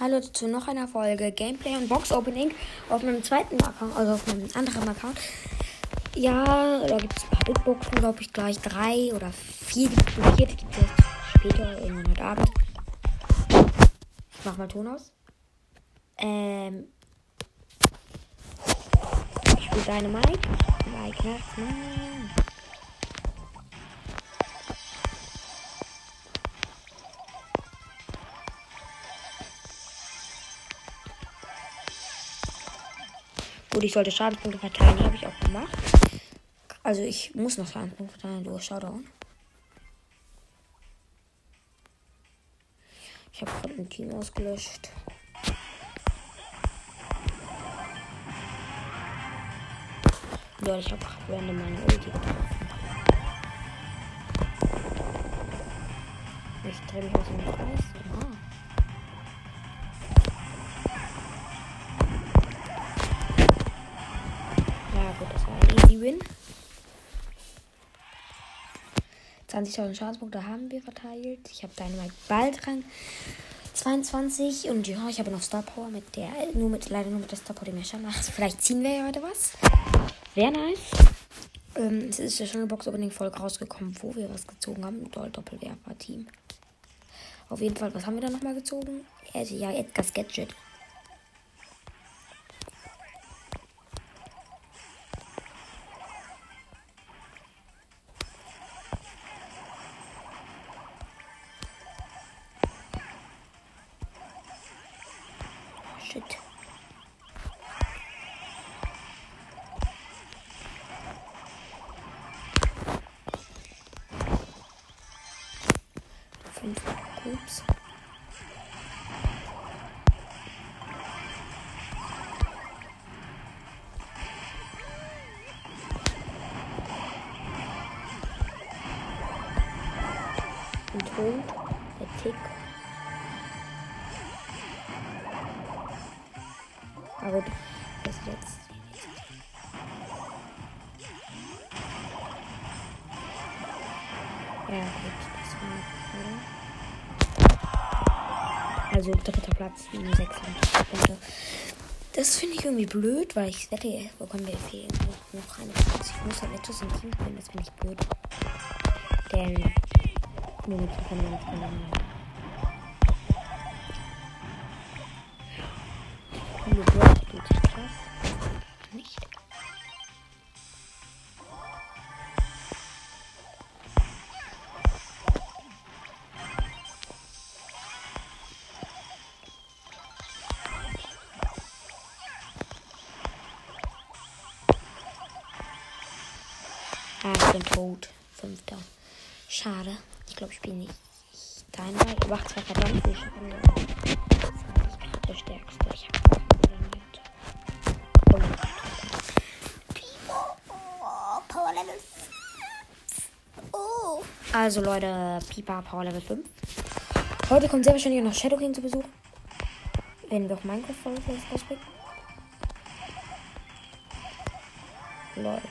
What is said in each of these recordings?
Hallo zu noch einer Folge Gameplay und Box Opening auf meinem zweiten Account, also auf meinem anderen Account. Ja, da gibt es ein paar Big Boxen, glaube ich, gleich drei oder vier. Die gibt es später, irgendwann heute Abend. Ich mach mal Ton aus. Ähm. Ich spiele deine Mike. Mike Gut, ich sollte Schadenspunkte verteilen, habe ich auch gemacht. Also ich muss noch Schadenspunkte verteilen durch Showdown. Ich habe gerade ein Team ausgelöscht. Ja, ich habe random meine Ulti getroffen. Ich drehe mich aus dem Kreis. Aha. Win. 20.000 Schadenspunkte haben wir verteilt. Ich habe Dynamite bald Rang 22 und ja, ich habe noch Star Power mit der, nur mit, leider nur mit der Star Power, die mir schon macht. Vielleicht ziehen wir ja heute was. Wäre nice. Ähm, es ist ja schon eine Box Opening Folge rausgekommen, wo wir was gezogen haben. Doll Doppelwerfer Team. Auf jeden Fall, was haben wir da nochmal gezogen? Also, ja, Edgar's Gadget. Shit. Fünf Cubes. Und tot. Der Tick. Aber gut, ist jetzt. Ja, gut, das war. Also dritter Platz, 600 Punkte. Das finde ich irgendwie blöd, weil ich wette, bekommen wir fehlen noch, eine Platz. Ich muss halt etwas im Team spielen, das finde ich blöd. Denn nur mit bekommen wir noch keine Hallo, Bro, tut sich krass. Nicht. Ah, ich bin tot. Fünfter. Schade. Ich glaube, ich spiele nicht. Dynamite macht zwar verdammt viel Schaden, aber das ist nicht gerade der stärkste. Ich habe Also Leute, Pipa Power Level 5. Heute kommt sehr wahrscheinlich noch Shadow King zu Besuch. Wenn wir auch Minecraft Folge rausbringen. Lol.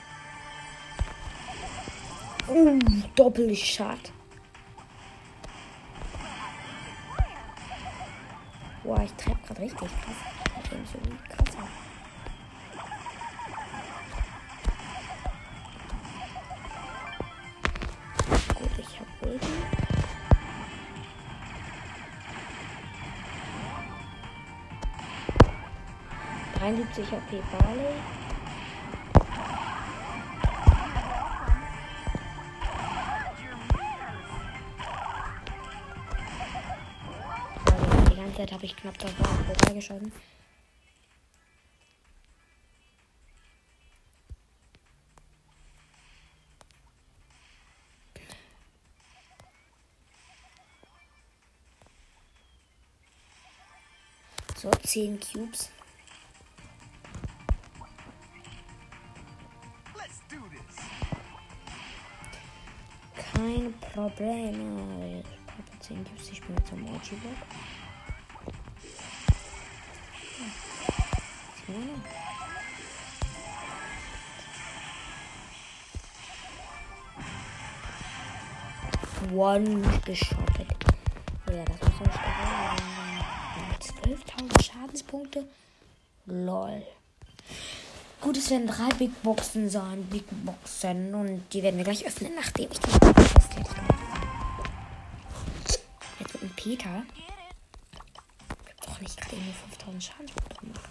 Uh, Doppelschad. Boah, ich treffe gerade richtig krass. Ich bin so krasser. 71 HP Barley. Die ganze Zeit habe ich knapp davor vorbeigeschossen. So, 10 Cubes. 10 Cubes, ich spiele mit so einem Mochi-Block. One geschottet. Ja, das muss sein. 12.000 Schadenspunkte. Lol. Gut, es werden drei Big Boxen sein. Big Boxen. Und die werden wir gleich öffnen, nachdem ich die festgelegt habe. Jetzt wird ein Peter. Ich hab doch nicht gerade irgendwie 5000 Schadenspunkte gemacht.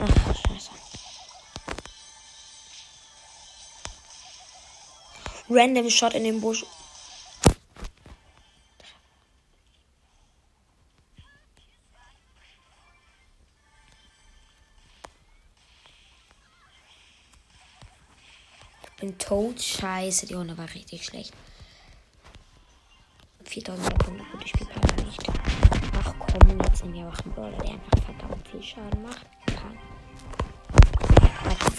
Ach, scheiße. Random Shot in den Busch. Bin tot. Scheiße, die Runde war richtig schlecht. 4000 Sekunden. Gut, ich spiele Papa nicht. Ach komm, jetzt nehmen wir auch einen Brawler, der einfach verdammt viel Schaden macht. Kann.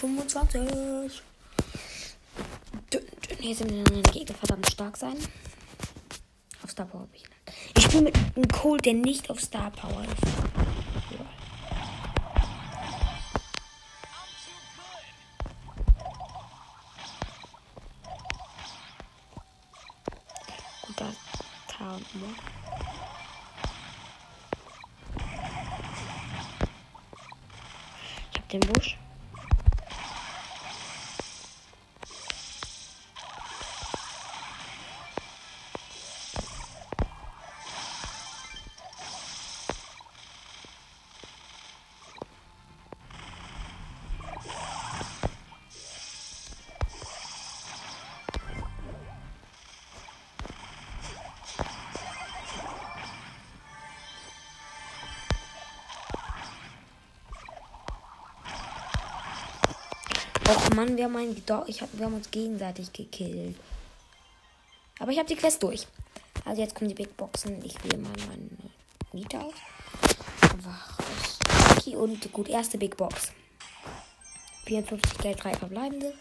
25. Hier sind meine Gegner verdammt stark sein. Auf Star Power. Ich spiele mit einem Cold, der nicht auf Star Power ist. Tarn. Ne? Ich hab den Busch. Och Mann, wir haben, einen, ich hab, wir haben uns gegenseitig gekillt. Aber ich habe die Quest durch. Also jetzt kommen die Big Boxen. Ich wähle mal meine Miete aus. Okay, und gut, erste Big Box. 54 Geld, 3 verbleibende.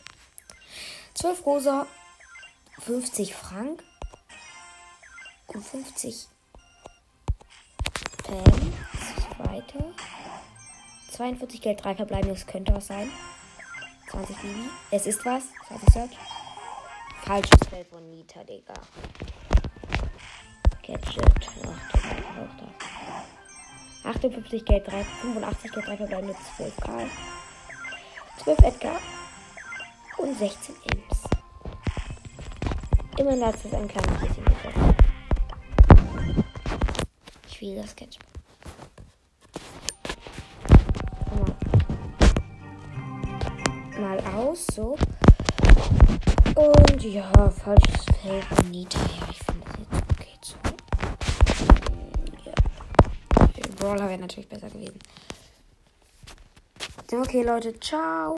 12 rosa, 50 Frank und 50 Pam. Zweite. 42 Geld, 3 verbleibende. Das könnte was sein. 20 Bibi. Es ist was. 20 Search. Falsches Feld von Nita, Digga. Gadget. Ach, 58 Geld, 3, 85 Geld, 3 verbleibende 12 Karl. 12 Edgar. Und 16 Imps. Immerhin hat es ein kleines bisschen getroffen. Ich will das Gadget. Mal aus, so. Und ja, falsches Feld Nita. Ja, ich finde das jetzt okay so. Ja. Brawler wäre natürlich besser gewesen. Okay, Leute, ciao.